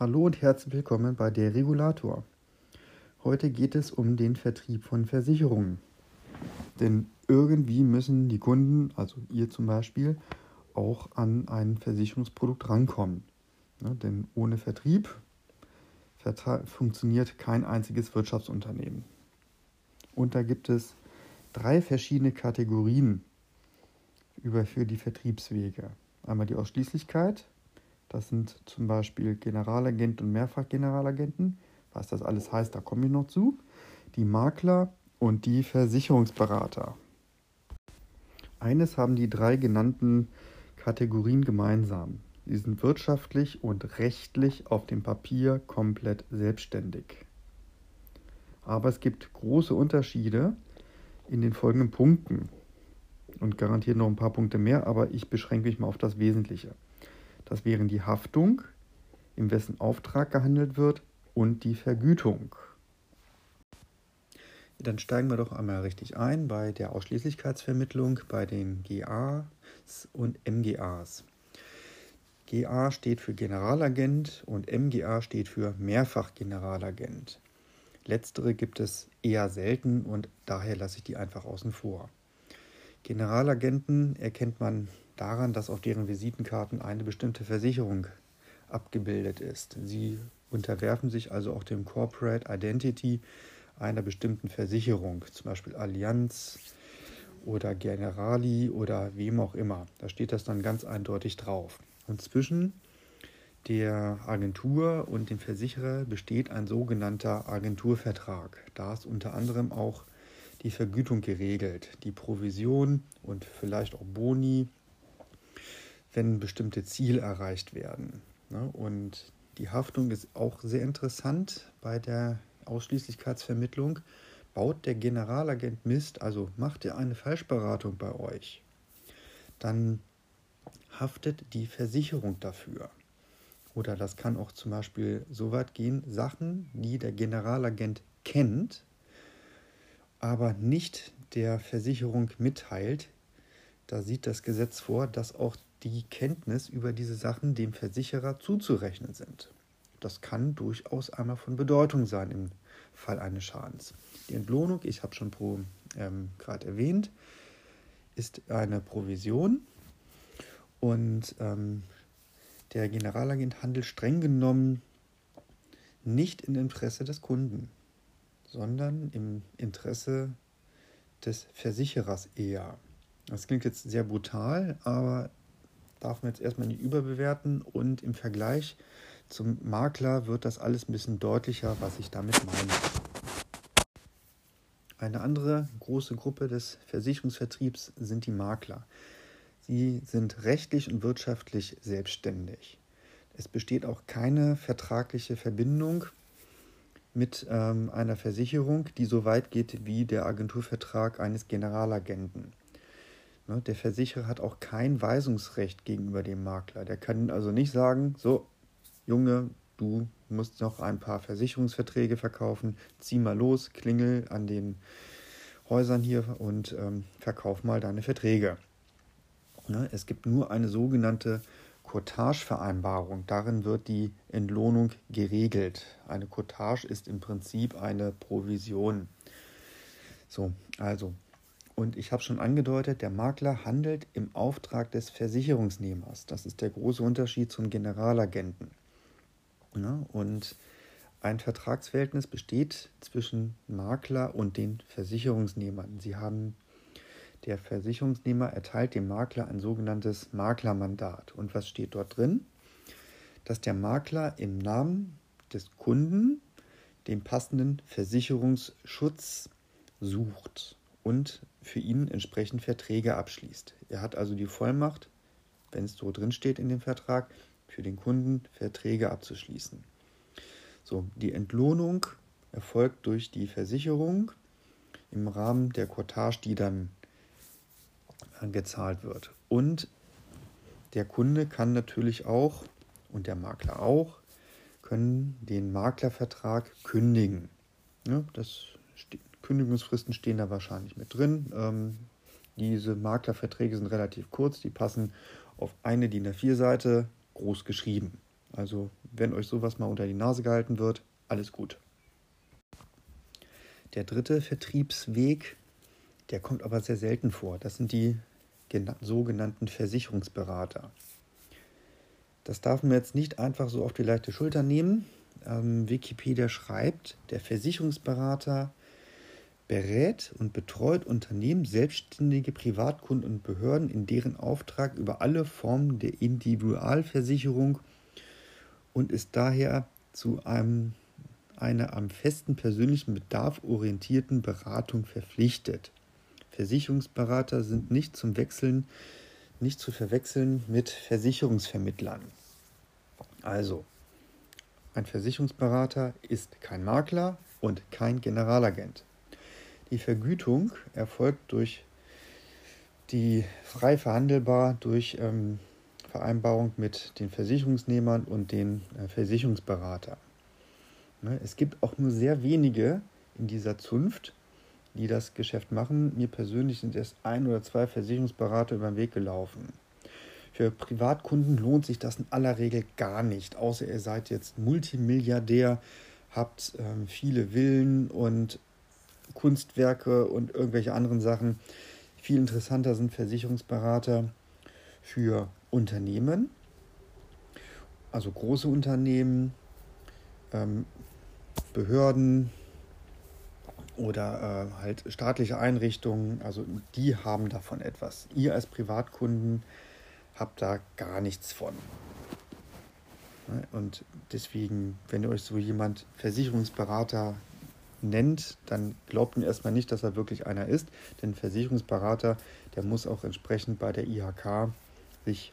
Hallo und herzlich willkommen bei der Regulator. Heute geht es um den Vertrieb von Versicherungen. Denn irgendwie müssen die Kunden, also ihr zum Beispiel, auch an ein Versicherungsprodukt rankommen. Ja, denn ohne Vertrieb funktioniert kein einziges Wirtschaftsunternehmen. Und da gibt es drei verschiedene Kategorien über für die Vertriebswege. Einmal die Ausschließlichkeit, das sind zum Beispiel Generalagenten und Mehrfachgeneralagenten. Was das alles heißt, da komme ich noch zu. Die Makler und die Versicherungsberater. Eines haben die drei genannten Kategorien gemeinsam. Sie sind wirtschaftlich und rechtlich auf dem Papier komplett selbstständig. Aber es gibt große Unterschiede in den folgenden Punkten und garantiert noch ein paar Punkte mehr, aber ich beschränke mich mal auf das Wesentliche. Das wären die Haftung, in wessen Auftrag gehandelt wird, und die Vergütung. Dann steigen wir doch einmal richtig ein bei der Ausschließlichkeitsvermittlung bei den GAs und MGAs. GA steht für Generalagent und MGA steht für Mehrfachgeneralagent. Letztere gibt es eher selten und daher lasse ich die einfach außen vor. Generalagenten erkennt man daran, dass auf deren Visitenkarten eine bestimmte Versicherung abgebildet ist. Sie unterwerfen sich also auch dem Corporate Identity einer bestimmten Versicherung, zum Beispiel Allianz oder Generali oder wem auch immer. Da steht das dann ganz eindeutig drauf. Und zwischen der Agentur und dem Versicherer besteht ein sogenannter Agenturvertrag. Da ist unter anderem auch die Vergütung geregelt, die Provision und vielleicht auch Boni wenn bestimmte Ziele erreicht werden. Ne? Und die Haftung ist auch sehr interessant bei der Ausschließlichkeitsvermittlung. Baut der Generalagent Mist, also macht er eine Falschberatung bei euch, dann haftet die Versicherung dafür. Oder das kann auch zum Beispiel so weit gehen, Sachen, die der Generalagent kennt, aber nicht der Versicherung mitteilt. Da sieht das Gesetz vor, dass auch die Kenntnis über diese Sachen dem Versicherer zuzurechnen sind. Das kann durchaus einmal von Bedeutung sein im Fall eines Schadens. Die Entlohnung, ich habe schon ähm, gerade erwähnt, ist eine Provision und ähm, der Generalagent handelt streng genommen nicht im Interesse des Kunden, sondern im Interesse des Versicherers eher. Das klingt jetzt sehr brutal, aber darf man jetzt erstmal nicht überbewerten und im Vergleich zum Makler wird das alles ein bisschen deutlicher, was ich damit meine. Eine andere große Gruppe des Versicherungsvertriebs sind die Makler. Sie sind rechtlich und wirtschaftlich selbstständig. Es besteht auch keine vertragliche Verbindung mit ähm, einer Versicherung, die so weit geht wie der Agenturvertrag eines Generalagenten. Ne, der Versicherer hat auch kein Weisungsrecht gegenüber dem Makler. Der kann also nicht sagen, so, Junge, du musst noch ein paar Versicherungsverträge verkaufen, zieh mal los, klingel an den Häusern hier und ähm, verkauf mal deine Verträge. Ne, es gibt nur eine sogenannte Cottage-Vereinbarung. Darin wird die Entlohnung geregelt. Eine Cottage ist im Prinzip eine Provision. So, also und ich habe schon angedeutet, der Makler handelt im Auftrag des Versicherungsnehmers. Das ist der große Unterschied zum Generalagenten. Ja, und ein Vertragsverhältnis besteht zwischen Makler und den Versicherungsnehmern. Sie haben der Versicherungsnehmer erteilt dem Makler ein sogenanntes Maklermandat. Und was steht dort drin? Dass der Makler im Namen des Kunden den passenden Versicherungsschutz sucht und für ihn entsprechend Verträge abschließt. Er hat also die Vollmacht, wenn es so drin steht in dem Vertrag, für den Kunden Verträge abzuschließen. So, die Entlohnung erfolgt durch die Versicherung im Rahmen der Cottage, die dann gezahlt wird. Und der Kunde kann natürlich auch und der Makler auch können den Maklervertrag kündigen. Ja, das Kündigungsfristen stehen da wahrscheinlich mit drin. Ähm, diese Maklerverträge sind relativ kurz, die passen auf eine DIN A4-Seite groß geschrieben. Also wenn euch sowas mal unter die Nase gehalten wird, alles gut. Der dritte Vertriebsweg, der kommt aber sehr selten vor. Das sind die sogenannten Versicherungsberater. Das darf man jetzt nicht einfach so auf die leichte Schulter nehmen. Ähm, Wikipedia schreibt, der Versicherungsberater berät und betreut Unternehmen, Selbstständige, Privatkunden und Behörden in deren Auftrag über alle Formen der Individualversicherung und ist daher zu einem, einer am festen persönlichen Bedarf orientierten Beratung verpflichtet. Versicherungsberater sind nicht zum Wechseln, nicht zu verwechseln mit Versicherungsvermittlern. Also, ein Versicherungsberater ist kein Makler und kein Generalagent. Die Vergütung erfolgt durch die frei verhandelbar durch ähm, Vereinbarung mit den Versicherungsnehmern und den äh, Versicherungsberatern. Ne, es gibt auch nur sehr wenige in dieser Zunft, die das Geschäft machen. Mir persönlich sind erst ein oder zwei Versicherungsberater über den Weg gelaufen. Für Privatkunden lohnt sich das in aller Regel gar nicht, außer ihr seid jetzt Multimilliardär, habt ähm, viele Villen und Kunstwerke und irgendwelche anderen Sachen. Viel interessanter sind Versicherungsberater für Unternehmen, also große Unternehmen, ähm, Behörden oder äh, halt staatliche Einrichtungen, also die haben davon etwas. Ihr als Privatkunden habt da gar nichts von. Und deswegen, wenn ihr euch so jemand Versicherungsberater nennt, dann glaubt mir erstmal nicht, dass er wirklich einer ist. Denn Versicherungsberater, der muss auch entsprechend bei der IHK sich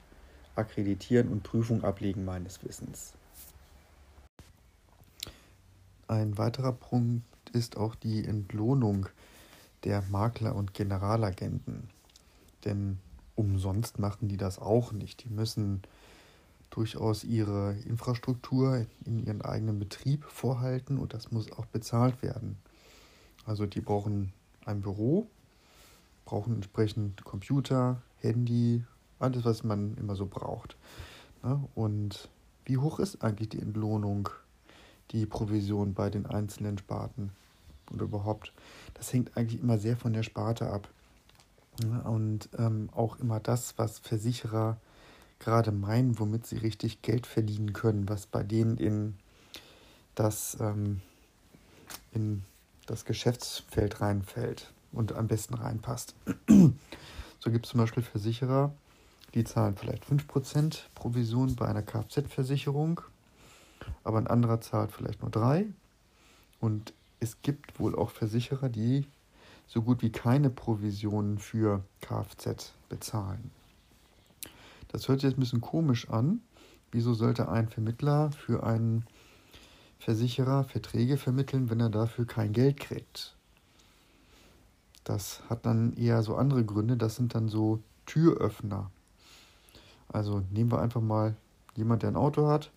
akkreditieren und Prüfung ablegen, meines Wissens. Ein weiterer Punkt ist auch die Entlohnung der Makler und Generalagenten. Denn umsonst machen die das auch nicht. Die müssen durchaus ihre Infrastruktur in ihren eigenen Betrieb vorhalten und das muss auch bezahlt werden. Also die brauchen ein Büro, brauchen entsprechend Computer, Handy, alles, was man immer so braucht. Und wie hoch ist eigentlich die Entlohnung, die Provision bei den einzelnen Sparten oder überhaupt? Das hängt eigentlich immer sehr von der Sparte ab. Und ähm, auch immer das, was Versicherer gerade meinen, womit sie richtig Geld verdienen können, was bei denen in das, ähm, in das Geschäftsfeld reinfällt und am besten reinpasst. so gibt es zum Beispiel Versicherer, die zahlen vielleicht 5% Provision bei einer Kfz-Versicherung, aber ein anderer zahlt vielleicht nur 3%. Und es gibt wohl auch Versicherer, die so gut wie keine Provisionen für Kfz bezahlen. Das hört sich jetzt ein bisschen komisch an. Wieso sollte ein Vermittler für einen Versicherer Verträge vermitteln, wenn er dafür kein Geld kriegt? Das hat dann eher so andere Gründe. Das sind dann so Türöffner. Also nehmen wir einfach mal jemand, der ein Auto hat.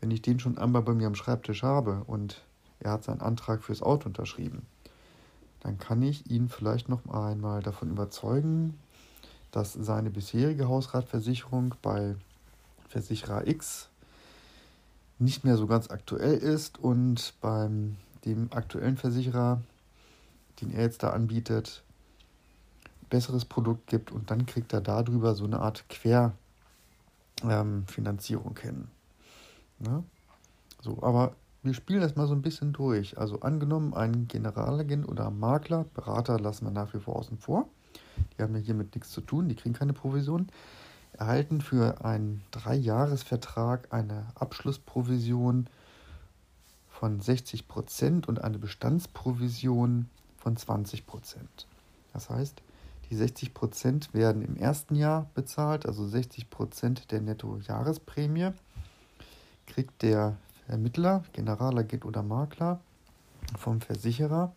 Wenn ich den schon einmal bei mir am Schreibtisch habe und er hat seinen Antrag fürs Auto unterschrieben, dann kann ich ihn vielleicht noch einmal davon überzeugen, dass seine bisherige Hausratversicherung bei Versicherer X nicht mehr so ganz aktuell ist und beim dem aktuellen Versicherer, den er jetzt da anbietet, besseres Produkt gibt und dann kriegt er darüber so eine Art Querfinanzierung ähm, hin. Ne? So, aber wir spielen das mal so ein bisschen durch. Also angenommen, ein Generalagent oder Makler, Berater lassen wir nach wie vor außen vor. Die haben ja hiermit nichts zu tun, die kriegen keine Provision, erhalten für einen Dreijahresvertrag eine Abschlussprovision von 60% und eine Bestandsprovision von 20% Das heißt, die 60% werden im ersten Jahr bezahlt, also 60% der Nettojahresprämie kriegt der Ermittler, Generalagent oder Makler vom Versicherer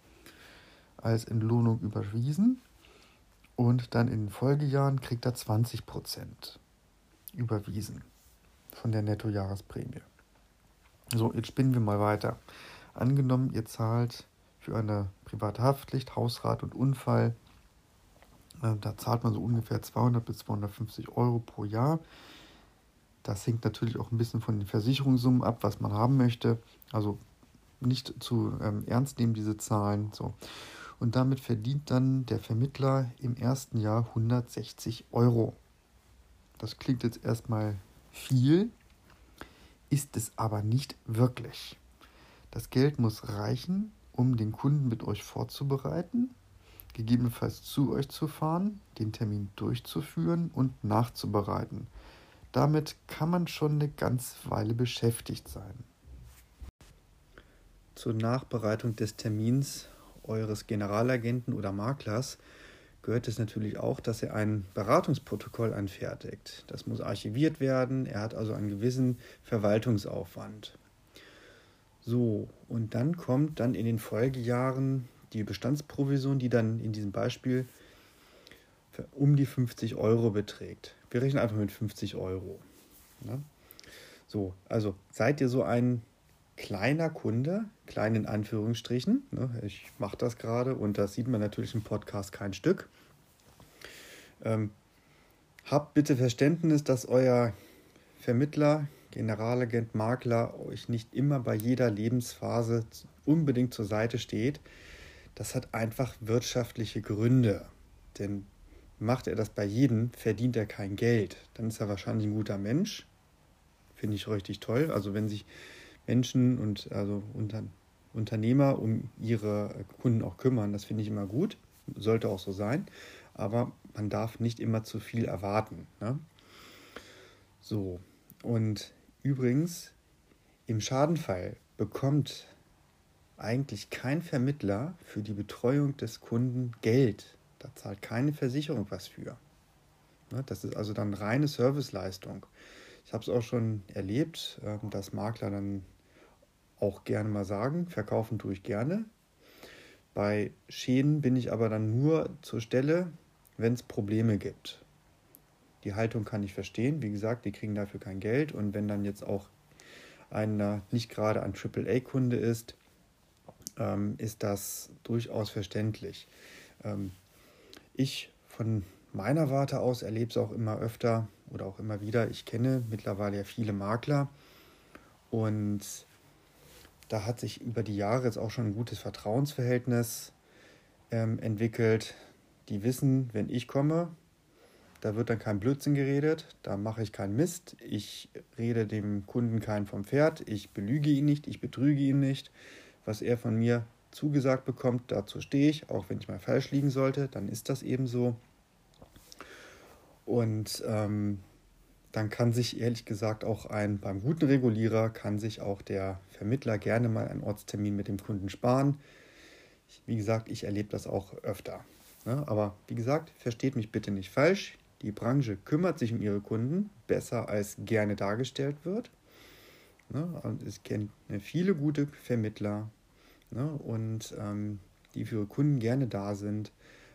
als Entlohnung überwiesen und dann in den Folgejahren kriegt er 20 Prozent überwiesen von der Nettojahresprämie. So, jetzt spinnen wir mal weiter. Angenommen, ihr zahlt für eine private Haftpflicht, Hausrat und Unfall, äh, da zahlt man so ungefähr 200 bis 250 Euro pro Jahr. Das hängt natürlich auch ein bisschen von den Versicherungssummen ab, was man haben möchte. Also nicht zu ähm, ernst nehmen, diese Zahlen. So. Und damit verdient dann der Vermittler im ersten Jahr 160 Euro. Das klingt jetzt erstmal viel, ist es aber nicht wirklich. Das Geld muss reichen, um den Kunden mit euch vorzubereiten, gegebenenfalls zu euch zu fahren, den Termin durchzuführen und nachzubereiten. Damit kann man schon eine ganze Weile beschäftigt sein. Zur Nachbereitung des Termins eures Generalagenten oder Maklers gehört es natürlich auch, dass er ein Beratungsprotokoll anfertigt. Das muss archiviert werden. Er hat also einen gewissen Verwaltungsaufwand. So, und dann kommt dann in den Folgejahren die Bestandsprovision, die dann in diesem Beispiel um die 50 Euro beträgt. Wir rechnen einfach mit 50 Euro. Ne? So, also seid ihr so ein kleiner Kunde, klein in Anführungsstrichen. Ne? Ich mache das gerade und das sieht man natürlich im Podcast kein Stück. Ähm, habt bitte Verständnis, dass euer Vermittler, Generalagent, Makler euch nicht immer bei jeder Lebensphase unbedingt zur Seite steht. Das hat einfach wirtschaftliche Gründe. Denn macht er das bei jedem, verdient er kein Geld. Dann ist er wahrscheinlich ein guter Mensch. Finde ich richtig toll. Also wenn sich Menschen und also unter, Unternehmer um ihre Kunden auch kümmern. Das finde ich immer gut, sollte auch so sein, aber man darf nicht immer zu viel erwarten. Ne? So, und übrigens, im Schadenfall bekommt eigentlich kein Vermittler für die Betreuung des Kunden Geld. Da zahlt keine Versicherung was für. Ne? Das ist also dann reine Serviceleistung. Ich habe es auch schon erlebt, ähm, dass Makler dann auch gerne mal sagen, verkaufen tue ich gerne. Bei Schäden bin ich aber dann nur zur Stelle, wenn es Probleme gibt. Die Haltung kann ich verstehen. Wie gesagt, die kriegen dafür kein Geld. Und wenn dann jetzt auch einer nicht gerade ein AAA-Kunde ist, ähm, ist das durchaus verständlich. Ich von meiner Warte aus erlebe es auch immer öfter oder auch immer wieder. Ich kenne mittlerweile ja viele Makler und da hat sich über die Jahre jetzt auch schon ein gutes Vertrauensverhältnis ähm, entwickelt. Die wissen, wenn ich komme, da wird dann kein Blödsinn geredet, da mache ich keinen Mist, ich rede dem Kunden keinen vom Pferd, ich belüge ihn nicht, ich betrüge ihn nicht. Was er von mir zugesagt bekommt, dazu stehe ich, auch wenn ich mal falsch liegen sollte, dann ist das eben so. Und ähm, dann kann sich ehrlich gesagt auch ein, beim guten Regulierer kann sich auch der Vermittler gerne mal einen Ortstermin mit dem Kunden sparen. Ich, wie gesagt, ich erlebe das auch öfter. Ne? Aber wie gesagt, versteht mich bitte nicht falsch. Die Branche kümmert sich um ihre Kunden besser als gerne dargestellt wird. Ne? Und es kennt viele gute Vermittler ne? und ähm, die für ihre Kunden gerne da sind.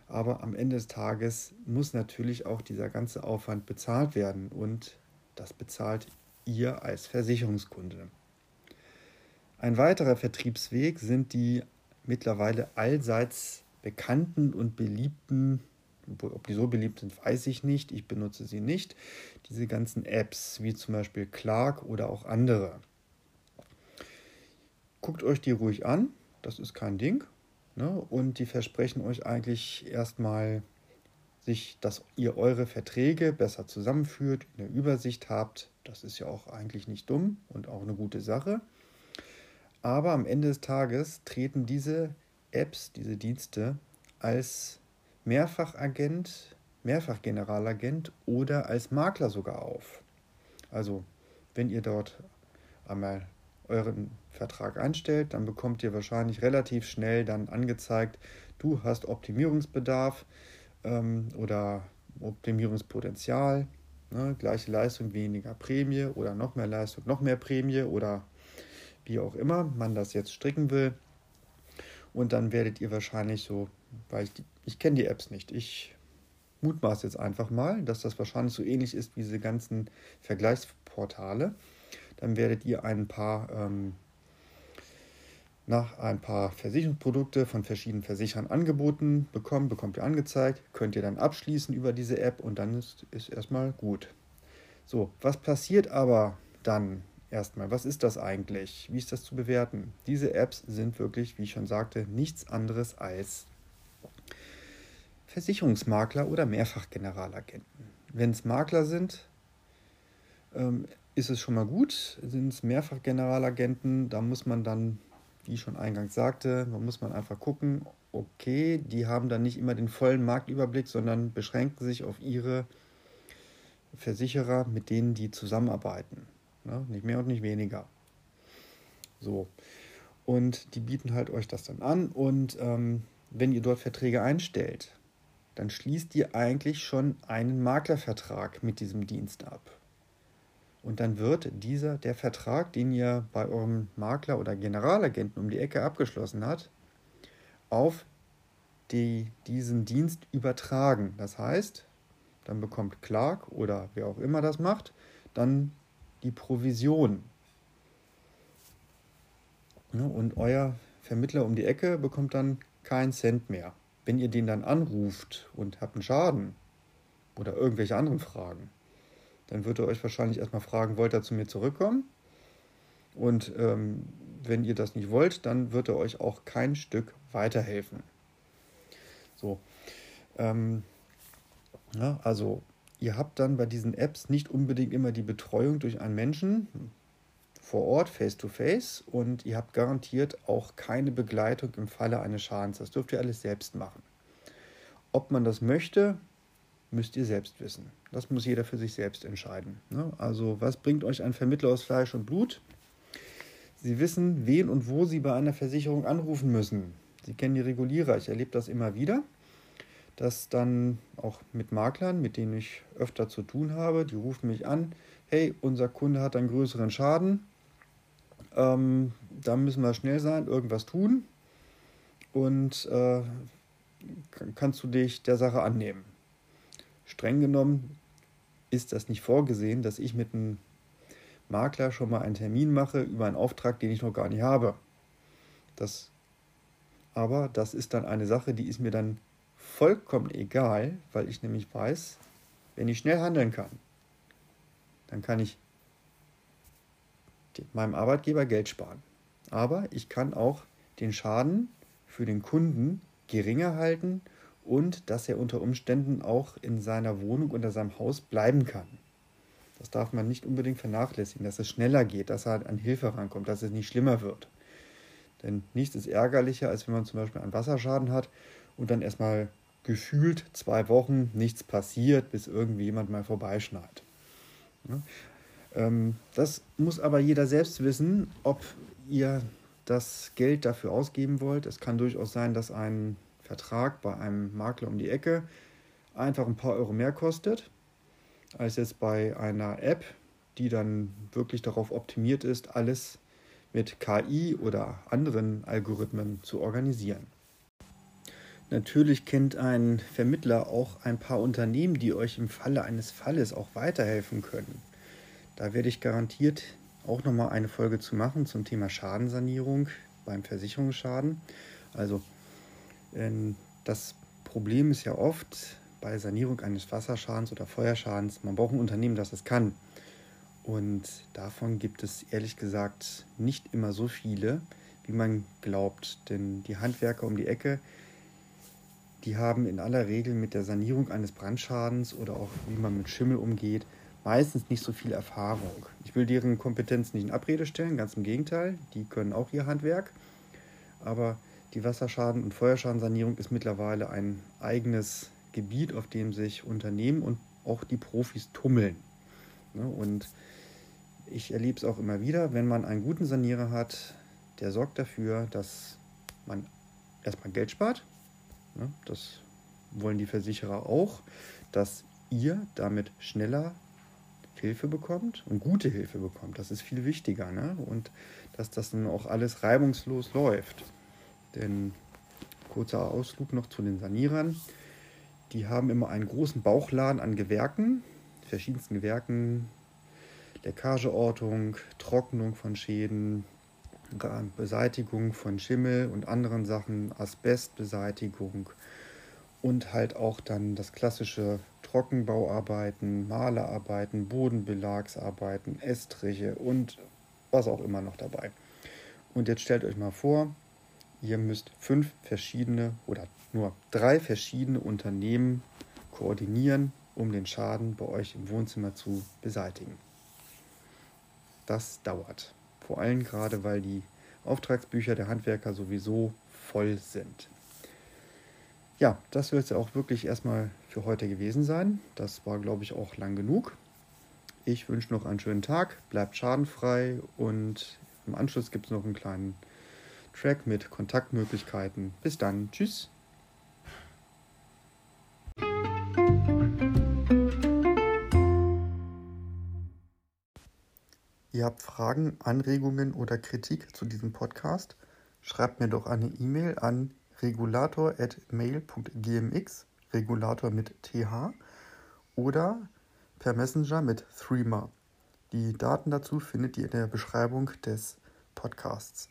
Aber am Ende des Tages muss natürlich auch dieser ganze Aufwand bezahlt werden und das bezahlt ihr als Versicherungskunde. Ein weiterer Vertriebsweg sind die mittlerweile allseits bekannten und beliebten, ob die so beliebt sind, weiß ich nicht, ich benutze sie nicht, diese ganzen Apps wie zum Beispiel Clark oder auch andere. Guckt euch die ruhig an, das ist kein Ding. Ne? Und die versprechen euch eigentlich erstmal, dass ihr eure Verträge besser zusammenführt, eine Übersicht habt. Das ist ja auch eigentlich nicht dumm und auch eine gute Sache. Aber am Ende des Tages treten diese Apps, diese Dienste als Mehrfachagent, Mehrfachgeneralagent oder als Makler sogar auf. Also, wenn ihr dort einmal euren Vertrag einstellt, dann bekommt ihr wahrscheinlich relativ schnell dann angezeigt, du hast Optimierungsbedarf ähm, oder Optimierungspotenzial, ne, gleiche Leistung, weniger Prämie oder noch mehr Leistung, noch mehr Prämie oder wie auch immer man das jetzt stricken will. Und dann werdet ihr wahrscheinlich so, weil ich, ich kenne die Apps nicht, ich mutmaße jetzt einfach mal, dass das wahrscheinlich so ähnlich ist wie diese ganzen Vergleichsportale dann werdet ihr ein paar ähm, nach ein paar Versicherungsprodukte von verschiedenen Versicherern angeboten bekommen, bekommt ihr angezeigt, könnt ihr dann abschließen über diese App und dann ist, ist erstmal gut. So, was passiert aber dann erstmal? Was ist das eigentlich? Wie ist das zu bewerten? Diese Apps sind wirklich, wie ich schon sagte, nichts anderes als Versicherungsmakler oder Mehrfachgeneralagenten. Wenn es Makler sind, ähm, ist es schon mal gut. Sind es Mehrfachgeneralagenten, da muss man dann, wie schon eingangs sagte, da muss man einfach gucken, okay, die haben dann nicht immer den vollen Marktüberblick, sondern beschränken sich auf ihre Versicherer, mit denen die zusammenarbeiten. Ne? Nicht mehr und nicht weniger. So. Und die bieten halt euch das dann an. Und ähm, wenn ihr dort Verträge einstellt, dann schließt ihr eigentlich schon einen Maklervertrag mit diesem Dienst ab. Und dann wird dieser, der Vertrag, den ihr bei eurem Makler oder Generalagenten um die Ecke abgeschlossen habt, auf die, diesen Dienst übertragen. Das heißt, dann bekommt Clark oder wer auch immer das macht, dann die Provision. Ja, und euer Vermittler um die Ecke bekommt dann keinen Cent mehr. Wenn ihr den dann anruft und habt einen Schaden oder irgendwelche anderen Fragen, dann wird er euch wahrscheinlich erstmal fragen, wollt ihr zu mir zurückkommen? Und ähm, wenn ihr das nicht wollt, dann wird er euch auch kein Stück weiterhelfen. So. Ähm, ja, also ihr habt dann bei diesen Apps nicht unbedingt immer die Betreuung durch einen Menschen vor Ort, face to face, und ihr habt garantiert auch keine Begleitung im Falle eines Schadens. Das dürft ihr alles selbst machen. Ob man das möchte, müsst ihr selbst wissen. Das muss jeder für sich selbst entscheiden. Ne? Also, was bringt euch ein Vermittler aus Fleisch und Blut? Sie wissen, wen und wo Sie bei einer Versicherung anrufen müssen. Sie kennen die Regulierer. Ich erlebe das immer wieder dass dann auch mit Maklern, mit denen ich öfter zu tun habe, die rufen mich an, hey, unser Kunde hat einen größeren Schaden, ähm, da müssen wir schnell sein, irgendwas tun und äh, kannst du dich der Sache annehmen. Streng genommen ist das nicht vorgesehen, dass ich mit einem Makler schon mal einen Termin mache über einen Auftrag, den ich noch gar nicht habe. Das, aber das ist dann eine Sache, die ist mir dann vollkommen egal, weil ich nämlich weiß, wenn ich schnell handeln kann, dann kann ich meinem Arbeitgeber Geld sparen. Aber ich kann auch den Schaden für den Kunden geringer halten und dass er unter Umständen auch in seiner Wohnung oder seinem Haus bleiben kann. Das darf man nicht unbedingt vernachlässigen, dass es schneller geht, dass er halt an Hilfe rankommt, dass es nicht schlimmer wird. Denn nichts ist ärgerlicher, als wenn man zum Beispiel einen Wasserschaden hat und dann erstmal gefühlt zwei Wochen nichts passiert, bis irgendwie jemand mal vorbeischneit. Ähm, das muss aber jeder selbst wissen, ob ihr das Geld dafür ausgeben wollt. Es kann durchaus sein, dass ein Vertrag bei einem Makler um die Ecke einfach ein paar Euro mehr kostet, als jetzt bei einer App, die dann wirklich darauf optimiert ist, alles mit KI oder anderen Algorithmen zu organisieren. Natürlich kennt ein Vermittler auch ein paar Unternehmen, die euch im Falle eines Falles auch weiterhelfen können. Da werde ich garantiert auch nochmal eine Folge zu machen zum Thema Schadensanierung beim Versicherungsschaden. Also das Problem ist ja oft bei Sanierung eines Wasserschadens oder Feuerschadens, man braucht ein Unternehmen, das es kann. Und davon gibt es ehrlich gesagt nicht immer so viele, wie man glaubt. Denn die Handwerker um die Ecke, die haben in aller Regel mit der Sanierung eines Brandschadens oder auch wie man mit Schimmel umgeht, meistens nicht so viel Erfahrung. Ich will deren Kompetenz nicht in Abrede stellen, ganz im Gegenteil, die können auch ihr Handwerk, aber die Wasserschaden- und Feuerschadensanierung ist mittlerweile ein eigenes Gebiet, auf dem sich Unternehmen und auch die Profis tummeln. Ne, und ich erlebe es auch immer wieder, wenn man einen guten Sanierer hat, der sorgt dafür, dass man erstmal Geld spart, Ne? Das wollen die Versicherer auch, dass ihr damit schneller Hilfe bekommt und gute Hilfe bekommt. Das ist viel wichtiger. Ne? Und dass das dann auch alles reibungslos läuft. Denn kurzer Ausflug noch zu den Sanierern. Die haben immer einen großen Bauchladen an Gewerken, verschiedensten Gewerken, Leckageortung, Trocknung von Schäden, Beseitigung von Schimmel und anderen Sachen, Asbestbeseitigung und halt auch dann das klassische Trockenbauarbeiten, Malerarbeiten, Bodenbelagsarbeiten, Estriche und was auch immer noch dabei. Und jetzt stellt euch mal vor, ihr müsst fünf verschiedene oder nur drei verschiedene Unternehmen koordinieren, um den Schaden bei euch im Wohnzimmer zu beseitigen. Das dauert. Vor allem gerade, weil die Auftragsbücher der Handwerker sowieso voll sind. Ja, das wird es ja auch wirklich erstmal für heute gewesen sein. Das war, glaube ich, auch lang genug. Ich wünsche noch einen schönen Tag, bleibt schadenfrei und im Anschluss gibt es noch einen kleinen Track mit Kontaktmöglichkeiten. Bis dann, tschüss. Ihr habt Fragen, Anregungen oder Kritik zu diesem Podcast? Schreibt mir doch eine E-Mail an regulator.mail.gmx, Regulator mit TH, oder per Messenger mit Threema. Die Daten dazu findet ihr in der Beschreibung des Podcasts.